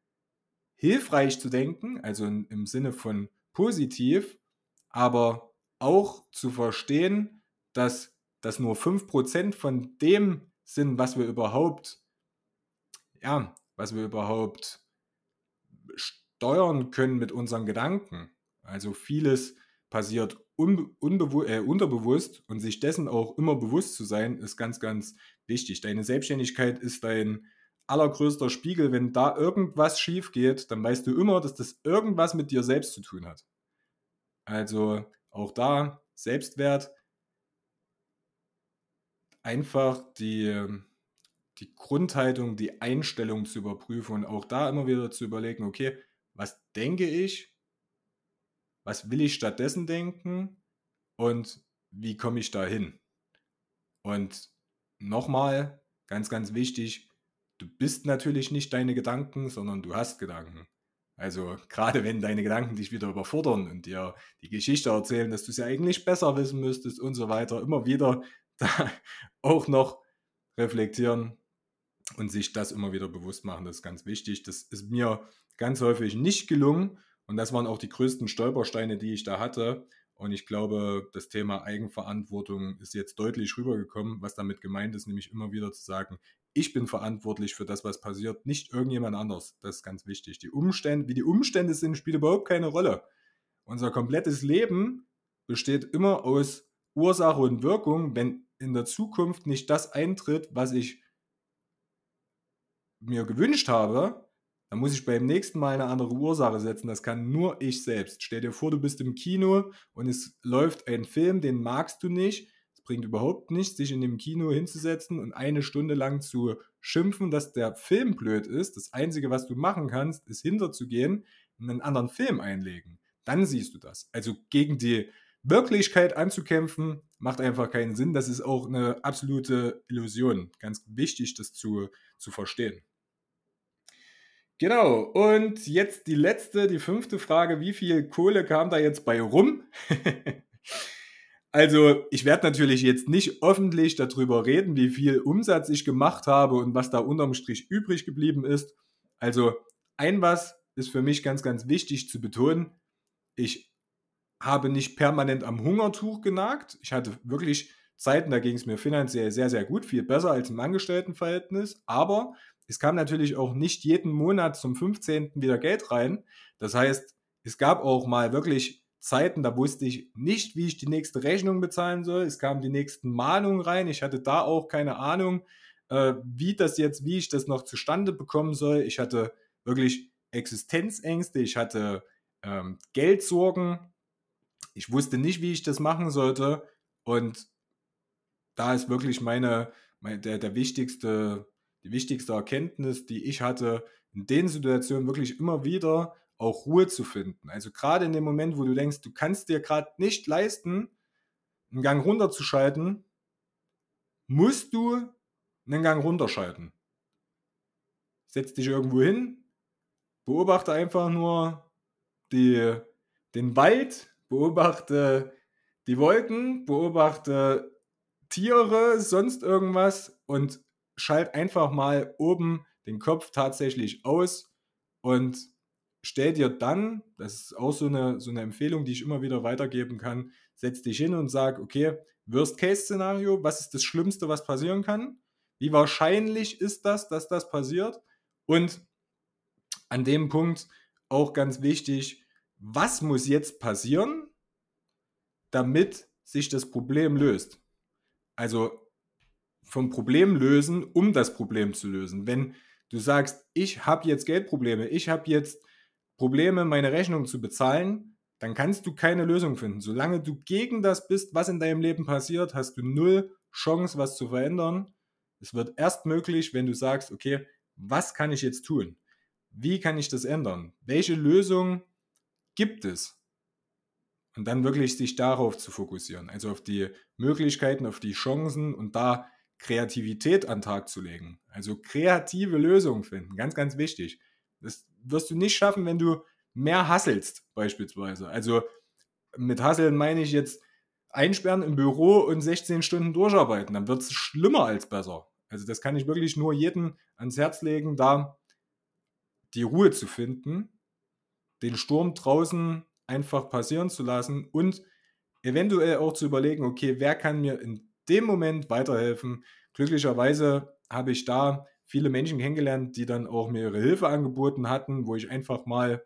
hilfreich zu denken, also im Sinne von positiv, aber auch zu verstehen, dass das nur 5% von dem sind, was wir überhaupt, ja, was wir überhaupt steuern können mit unseren Gedanken. Also vieles passiert un äh, unterbewusst und sich dessen auch immer bewusst zu sein, ist ganz, ganz wichtig. Deine Selbstständigkeit ist dein allergrößter Spiegel. Wenn da irgendwas schief geht, dann weißt du immer, dass das irgendwas mit dir selbst zu tun hat. Also auch da Selbstwert, einfach die, die Grundhaltung, die Einstellung zu überprüfen und auch da immer wieder zu überlegen, okay, was denke ich, was will ich stattdessen denken und wie komme ich da hin. Und nochmal, ganz, ganz wichtig, du bist natürlich nicht deine Gedanken, sondern du hast Gedanken. Also gerade wenn deine Gedanken dich wieder überfordern und dir die Geschichte erzählen, dass du es ja eigentlich besser wissen müsstest und so weiter, immer wieder *laughs* da auch noch reflektieren und sich das immer wieder bewusst machen, das ist ganz wichtig. Das ist mir ganz häufig nicht gelungen. Und das waren auch die größten Stolpersteine, die ich da hatte. Und ich glaube, das Thema Eigenverantwortung ist jetzt deutlich rübergekommen, was damit gemeint ist, nämlich immer wieder zu sagen, ich bin verantwortlich für das, was passiert, nicht irgendjemand anders. Das ist ganz wichtig. Die Umstände, wie die Umstände sind, spielt überhaupt keine Rolle. Unser komplettes Leben besteht immer aus Ursache und Wirkung. Wenn in der Zukunft nicht das eintritt, was ich mir gewünscht habe, dann muss ich beim nächsten Mal eine andere Ursache setzen. Das kann nur ich selbst. Stell dir vor, du bist im Kino und es läuft ein Film, den magst du nicht. Es bringt überhaupt nichts, sich in dem Kino hinzusetzen und eine Stunde lang zu schimpfen, dass der Film blöd ist. Das Einzige, was du machen kannst, ist hinterzugehen und einen anderen Film einlegen. Dann siehst du das. Also gegen die Wirklichkeit anzukämpfen, macht einfach keinen Sinn. Das ist auch eine absolute Illusion. Ganz wichtig, das zu, zu verstehen. Genau, und jetzt die letzte, die fünfte Frage. Wie viel Kohle kam da jetzt bei rum? *laughs* also, ich werde natürlich jetzt nicht öffentlich darüber reden, wie viel Umsatz ich gemacht habe und was da unterm Strich übrig geblieben ist. Also, ein was ist für mich ganz, ganz wichtig zu betonen. Ich habe nicht permanent am Hungertuch genagt. Ich hatte wirklich Zeiten, da ging es mir finanziell sehr, sehr gut, viel besser als im Angestelltenverhältnis. Aber es kam natürlich auch nicht jeden Monat zum 15. wieder Geld rein. Das heißt, es gab auch mal wirklich Zeiten, da wusste ich nicht, wie ich die nächste Rechnung bezahlen soll. Es kamen die nächsten Mahnungen rein. Ich hatte da auch keine Ahnung, äh, wie das jetzt, wie ich das noch zustande bekommen soll. Ich hatte wirklich Existenzängste, ich hatte ähm, Geldsorgen. Ich wusste nicht, wie ich das machen sollte. Und da ist wirklich meine, meine der, der wichtigste die wichtigste Erkenntnis, die ich hatte, in den Situationen wirklich immer wieder auch Ruhe zu finden. Also gerade in dem Moment, wo du denkst, du kannst dir gerade nicht leisten, einen Gang runterzuschalten, musst du einen Gang runterschalten. Setz dich irgendwo hin, beobachte einfach nur die, den Wald, beobachte die Wolken, beobachte Tiere, sonst irgendwas und schalt einfach mal oben den Kopf tatsächlich aus und stell dir dann, das ist auch so eine, so eine Empfehlung, die ich immer wieder weitergeben kann, setz dich hin und sag, okay, Worst-Case-Szenario, was ist das Schlimmste, was passieren kann? Wie wahrscheinlich ist das, dass das passiert? Und an dem Punkt auch ganz wichtig, was muss jetzt passieren, damit sich das Problem löst? Also vom Problem lösen, um das Problem zu lösen. Wenn du sagst, ich habe jetzt Geldprobleme, ich habe jetzt Probleme, meine Rechnung zu bezahlen, dann kannst du keine Lösung finden. Solange du gegen das bist, was in deinem Leben passiert, hast du null Chance, was zu verändern. Es wird erst möglich, wenn du sagst, okay, was kann ich jetzt tun? Wie kann ich das ändern? Welche Lösung gibt es? Und dann wirklich sich darauf zu fokussieren, also auf die Möglichkeiten, auf die Chancen und da Kreativität an den Tag zu legen. Also kreative Lösungen finden, ganz, ganz wichtig. Das wirst du nicht schaffen, wenn du mehr hasselst, beispielsweise. Also mit Hasseln meine ich jetzt einsperren im Büro und 16 Stunden durcharbeiten. Dann wird es schlimmer als besser. Also das kann ich wirklich nur jedem ans Herz legen, da die Ruhe zu finden, den Sturm draußen einfach passieren zu lassen und eventuell auch zu überlegen, okay, wer kann mir in dem Moment weiterhelfen? Glücklicherweise habe ich da viele Menschen kennengelernt, die dann auch mir ihre Hilfe angeboten hatten, wo ich einfach mal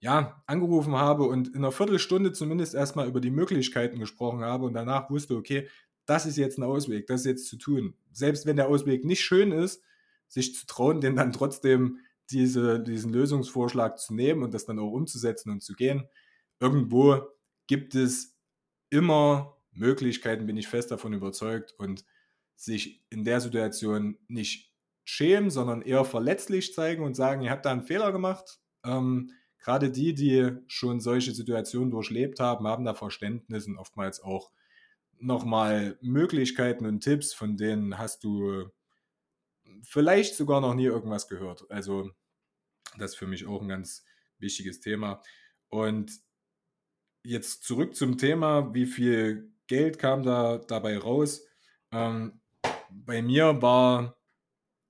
ja, angerufen habe und in einer Viertelstunde zumindest erstmal über die Möglichkeiten gesprochen habe und danach wusste, okay, das ist jetzt ein Ausweg, das ist jetzt zu tun. Selbst wenn der Ausweg nicht schön ist, sich zu trauen, den dann trotzdem diese, diesen Lösungsvorschlag zu nehmen und das dann auch umzusetzen und zu gehen. Irgendwo gibt es immer Möglichkeiten, bin ich fest davon überzeugt und sich in der Situation nicht schämen, sondern eher verletzlich zeigen und sagen, ihr habt da einen Fehler gemacht. Ähm, gerade die, die schon solche Situationen durchlebt haben, haben da Verständnis und oftmals auch nochmal Möglichkeiten und Tipps, von denen hast du vielleicht sogar noch nie irgendwas gehört. Also das ist für mich auch ein ganz wichtiges Thema. Und jetzt zurück zum Thema, wie viel Geld kam da dabei raus? Ähm, bei mir war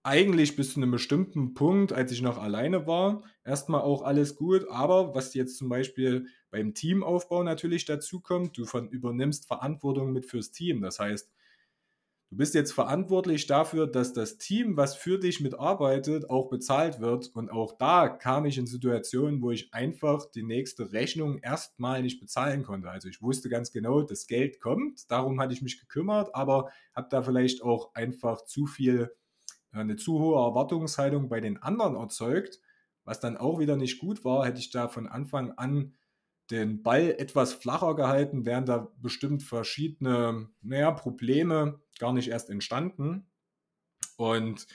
eigentlich bis zu einem bestimmten Punkt, als ich noch alleine war, erstmal auch alles gut. Aber was jetzt zum Beispiel beim Teamaufbau natürlich dazu kommt, du von, übernimmst Verantwortung mit fürs Team. Das heißt, Du bist jetzt verantwortlich dafür, dass das Team, was für dich mitarbeitet, auch bezahlt wird. Und auch da kam ich in Situationen, wo ich einfach die nächste Rechnung erstmal nicht bezahlen konnte. Also ich wusste ganz genau, das Geld kommt, darum hatte ich mich gekümmert, aber habe da vielleicht auch einfach zu viel, äh, eine zu hohe Erwartungshaltung bei den anderen erzeugt, was dann auch wieder nicht gut war, hätte ich da von Anfang an den Ball etwas flacher gehalten, wären da bestimmt verschiedene naja, Probleme gar nicht erst entstanden. Und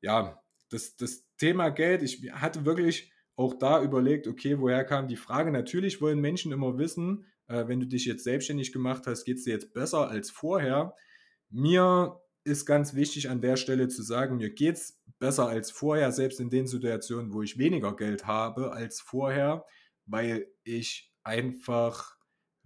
ja, das, das Thema Geld, ich hatte wirklich auch da überlegt, okay, woher kam die Frage? Natürlich wollen Menschen immer wissen, äh, wenn du dich jetzt selbstständig gemacht hast, geht es dir jetzt besser als vorher. Mir ist ganz wichtig an der Stelle zu sagen, mir geht es besser als vorher, selbst in den Situationen, wo ich weniger Geld habe als vorher, weil ich einfach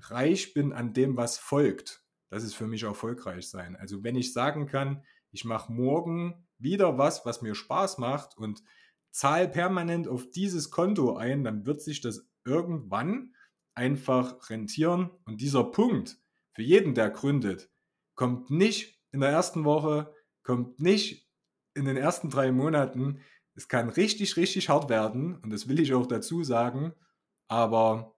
reich bin an dem, was folgt. Das ist für mich erfolgreich sein. Also wenn ich sagen kann, ich mache morgen wieder was, was mir Spaß macht und zahle permanent auf dieses Konto ein, dann wird sich das irgendwann einfach rentieren. Und dieser Punkt für jeden, der gründet, kommt nicht in der ersten Woche, kommt nicht in den ersten drei Monaten. Es kann richtig, richtig hart werden und das will ich auch dazu sagen. Aber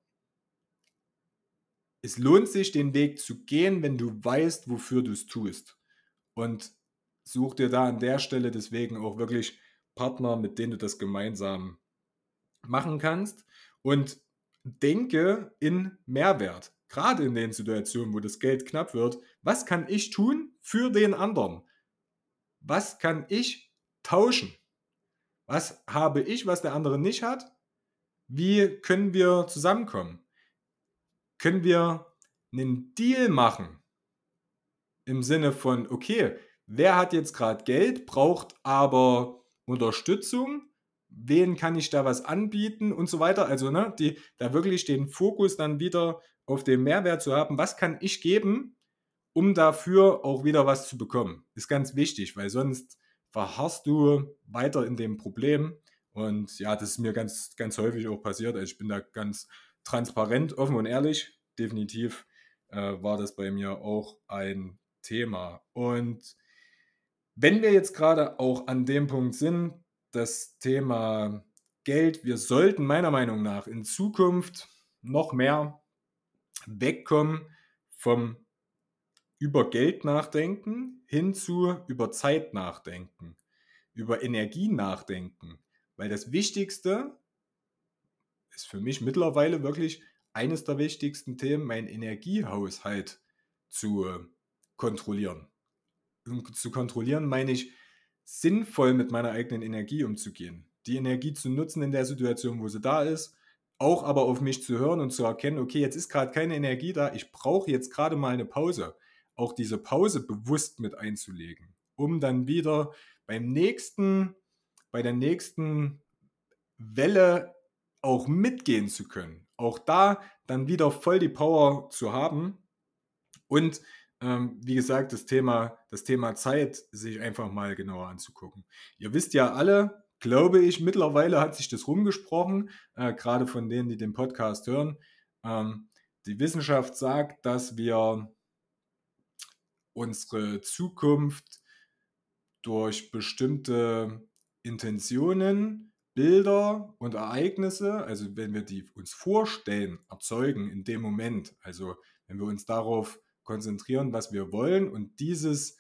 es lohnt sich, den Weg zu gehen, wenn du weißt, wofür du es tust. Und such dir da an der Stelle deswegen auch wirklich Partner, mit denen du das gemeinsam machen kannst. Und denke in Mehrwert. Gerade in den Situationen, wo das Geld knapp wird. Was kann ich tun für den anderen? Was kann ich tauschen? Was habe ich, was der andere nicht hat? Wie können wir zusammenkommen? Können wir einen Deal machen? Im Sinne von, okay, wer hat jetzt gerade Geld, braucht aber Unterstützung? Wen kann ich da was anbieten und so weiter? Also, ne, die, da wirklich den Fokus dann wieder auf den Mehrwert zu haben. Was kann ich geben, um dafür auch wieder was zu bekommen? Ist ganz wichtig, weil sonst verharrst du weiter in dem Problem. Und ja, das ist mir ganz, ganz häufig auch passiert. Also ich bin da ganz transparent, offen und ehrlich. Definitiv äh, war das bei mir auch ein Thema. Und wenn wir jetzt gerade auch an dem Punkt sind, das Thema Geld, wir sollten meiner Meinung nach in Zukunft noch mehr wegkommen vom über Geld nachdenken hin zu über Zeit nachdenken, über Energie nachdenken. Weil das Wichtigste ist für mich mittlerweile wirklich eines der wichtigsten Themen, meinen Energiehaushalt zu kontrollieren. Und zu kontrollieren meine ich, sinnvoll mit meiner eigenen Energie umzugehen. Die Energie zu nutzen in der Situation, wo sie da ist, auch aber auf mich zu hören und zu erkennen, okay, jetzt ist gerade keine Energie da, ich brauche jetzt gerade mal eine Pause auch diese Pause bewusst mit einzulegen, um dann wieder beim nächsten, bei der nächsten Welle auch mitgehen zu können. Auch da dann wieder voll die Power zu haben und ähm, wie gesagt, das Thema, das Thema Zeit sich einfach mal genauer anzugucken. Ihr wisst ja alle, glaube ich, mittlerweile hat sich das rumgesprochen, äh, gerade von denen, die den Podcast hören. Ähm, die Wissenschaft sagt, dass wir unsere Zukunft durch bestimmte Intentionen, Bilder und Ereignisse, also wenn wir die uns vorstellen, erzeugen in dem Moment, also wenn wir uns darauf konzentrieren, was wir wollen und dieses,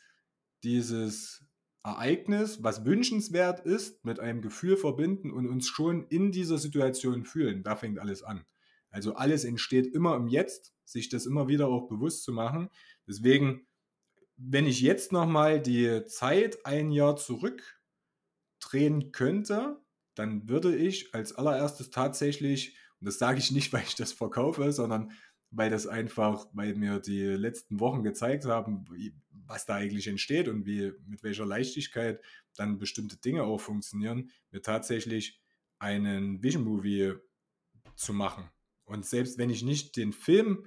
dieses Ereignis, was wünschenswert ist, mit einem Gefühl verbinden und uns schon in dieser Situation fühlen, da fängt alles an. Also alles entsteht immer im Jetzt, sich das immer wieder auch bewusst zu machen. Deswegen wenn ich jetzt nochmal die Zeit ein Jahr zurückdrehen könnte, dann würde ich als allererstes tatsächlich, und das sage ich nicht, *laughs* weil ich das verkaufe, sondern weil das einfach, weil mir die letzten Wochen gezeigt haben, was da eigentlich entsteht und wie, mit welcher Leichtigkeit dann bestimmte Dinge auch funktionieren, mir tatsächlich einen Vision Movie zu machen. Und selbst wenn ich nicht den Film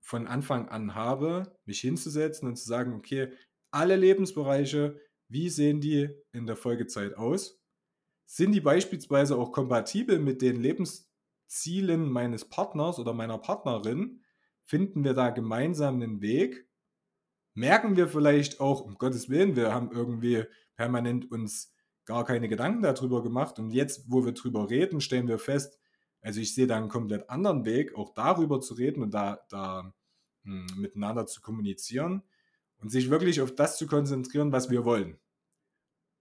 von Anfang an habe, mich hinzusetzen und zu sagen, okay, alle Lebensbereiche, wie sehen die in der Folgezeit aus? Sind die beispielsweise auch kompatibel mit den Lebenszielen meines Partners oder meiner Partnerin? Finden wir da gemeinsam einen Weg? Merken wir vielleicht auch, um Gottes Willen, wir haben irgendwie permanent uns gar keine Gedanken darüber gemacht und jetzt, wo wir drüber reden, stellen wir fest, also ich sehe da einen komplett anderen Weg, auch darüber zu reden und da, da mh, hm, miteinander zu kommunizieren und sich wirklich auf das zu konzentrieren, was wir wollen.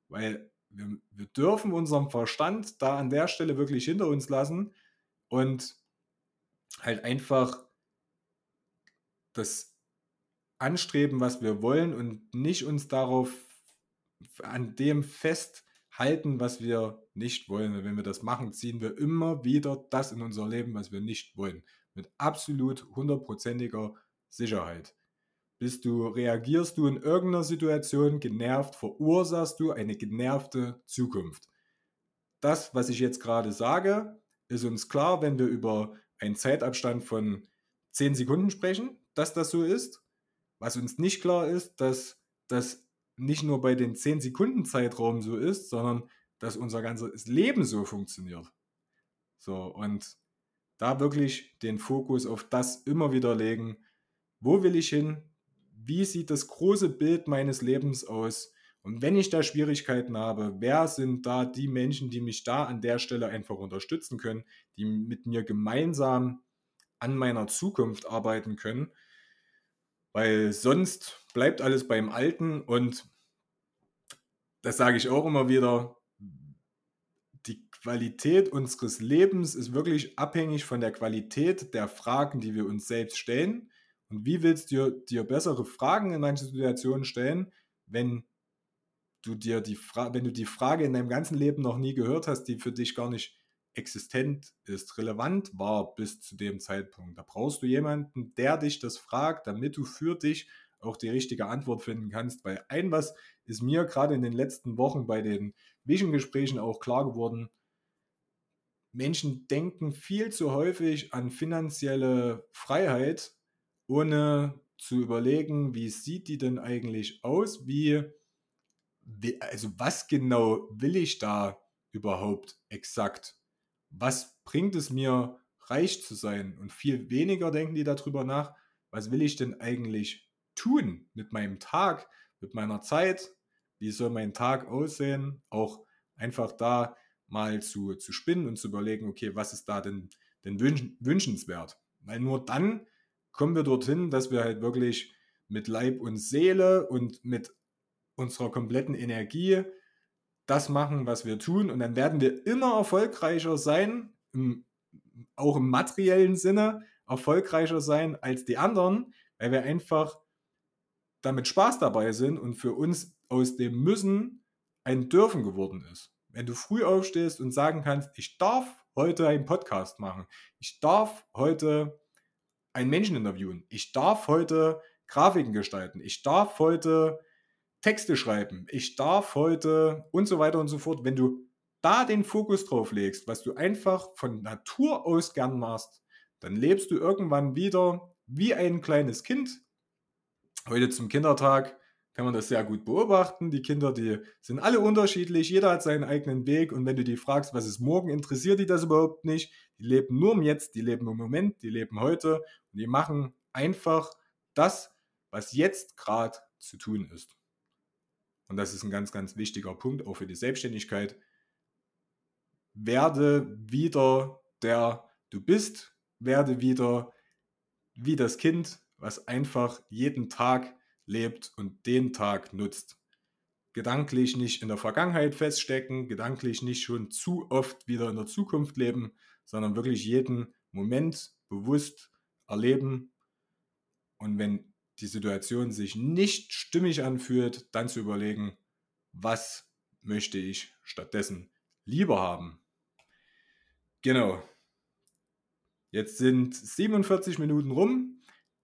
Weil wir, wir dürfen unseren Verstand da an der Stelle wirklich hinter uns lassen und halt einfach das anstreben, was wir wollen und nicht uns darauf an dem fest halten, was wir nicht wollen. Und wenn wir das machen, ziehen wir immer wieder das in unser Leben, was wir nicht wollen. Mit absolut hundertprozentiger Sicherheit. Bist du, reagierst du in irgendeiner Situation genervt, verursachst du eine genervte Zukunft. Das, was ich jetzt gerade sage, ist uns klar, wenn wir über einen Zeitabstand von 10 Sekunden sprechen, dass das so ist. Was uns nicht klar ist, dass das nicht nur bei den 10 Sekunden Zeitraum so ist, sondern dass unser ganzes Leben so funktioniert. So, und da wirklich den Fokus auf das immer wieder legen. Wo will ich hin? Wie sieht das große Bild meines Lebens aus? Und wenn ich da Schwierigkeiten habe, wer sind da die Menschen, die mich da an der Stelle einfach unterstützen können, die mit mir gemeinsam an meiner Zukunft arbeiten können? Weil sonst bleibt alles beim Alten und das sage ich auch immer wieder, die Qualität unseres Lebens ist wirklich abhängig von der Qualität der Fragen, die wir uns selbst stellen. Und wie willst du dir bessere Fragen in manchen Situationen stellen, wenn du dir die wenn du die Frage in deinem ganzen Leben noch nie gehört hast, die für dich gar nicht existent ist, relevant war bis zu dem Zeitpunkt. Da brauchst du jemanden, der dich das fragt, damit du für dich auch die richtige Antwort finden kannst. Weil ein was ist mir gerade in den letzten Wochen bei den Vision-Gesprächen auch klar geworden, Menschen denken viel zu häufig an finanzielle Freiheit, ohne zu überlegen, wie sieht die denn eigentlich aus? Wie, wie, also was genau will ich da überhaupt exakt? Was bringt es mir, reich zu sein? Und viel weniger denken die darüber nach, was will ich denn eigentlich tun mit meinem Tag, mit meiner Zeit? Wie soll mein Tag aussehen? Auch einfach da mal zu, zu spinnen und zu überlegen, okay, was ist da denn, denn wünschenswert? Weil nur dann kommen wir dorthin, dass wir halt wirklich mit Leib und Seele und mit unserer kompletten Energie das machen, was wir tun. Und dann werden wir immer erfolgreicher sein, im, auch im materiellen Sinne erfolgreicher sein als die anderen, weil wir einfach damit Spaß dabei sind und für uns aus dem Müssen ein Dürfen geworden ist. Wenn du früh aufstehst und sagen kannst, ich darf heute einen Podcast machen, ich darf heute einen Menschen interviewen. Ich darf heute Grafiken gestalten. Ich darf heute Texte schreiben. Ich darf heute und so weiter und so fort. Wenn du da den Fokus drauf legst, was du einfach von Natur aus gern machst, dann lebst du irgendwann wieder wie ein kleines Kind. Heute zum Kindertag kann man das sehr gut beobachten. Die Kinder, die sind alle unterschiedlich, jeder hat seinen eigenen Weg und wenn du die fragst, was ist morgen, interessiert die das überhaupt nicht. Die leben nur im Jetzt, die leben im Moment, die leben heute und die machen einfach das, was jetzt gerade zu tun ist. Und das ist ein ganz, ganz wichtiger Punkt auch für die Selbstständigkeit. Werde wieder der du bist, werde wieder wie das Kind, was einfach jeden Tag lebt und den Tag nutzt. Gedanklich nicht in der Vergangenheit feststecken, gedanklich nicht schon zu oft wieder in der Zukunft leben, sondern wirklich jeden Moment bewusst erleben. Und wenn die Situation sich nicht stimmig anfühlt, dann zu überlegen, was möchte ich stattdessen lieber haben. Genau. Jetzt sind 47 Minuten rum.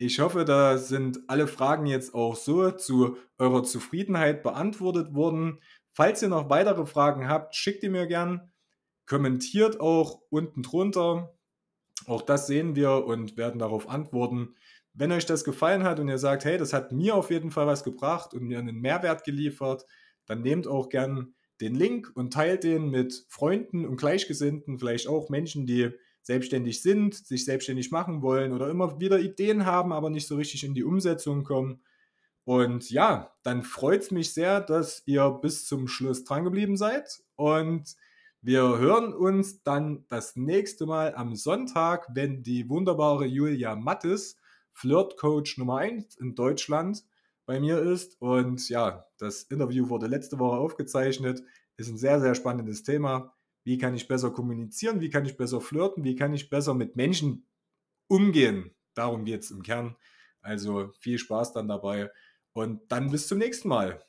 Ich hoffe, da sind alle Fragen jetzt auch so zu eurer Zufriedenheit beantwortet worden. Falls ihr noch weitere Fragen habt, schickt die mir gern. Kommentiert auch unten drunter. Auch das sehen wir und werden darauf antworten. Wenn euch das gefallen hat und ihr sagt, hey, das hat mir auf jeden Fall was gebracht und mir einen Mehrwert geliefert, dann nehmt auch gern den Link und teilt den mit Freunden und Gleichgesinnten, vielleicht auch Menschen, die selbstständig sind, sich selbstständig machen wollen oder immer wieder Ideen haben, aber nicht so richtig in die Umsetzung kommen. Und ja, dann freut es mich sehr, dass ihr bis zum Schluss drangeblieben seid. Und wir hören uns dann das nächste Mal am Sonntag, wenn die wunderbare Julia Mattes, Flirt-Coach Nummer 1 in Deutschland, bei mir ist. Und ja, das Interview wurde letzte Woche aufgezeichnet. Ist ein sehr, sehr spannendes Thema. Wie kann ich besser kommunizieren? Wie kann ich besser flirten? Wie kann ich besser mit Menschen umgehen? Darum geht es im Kern. Also viel Spaß dann dabei und dann bis zum nächsten Mal.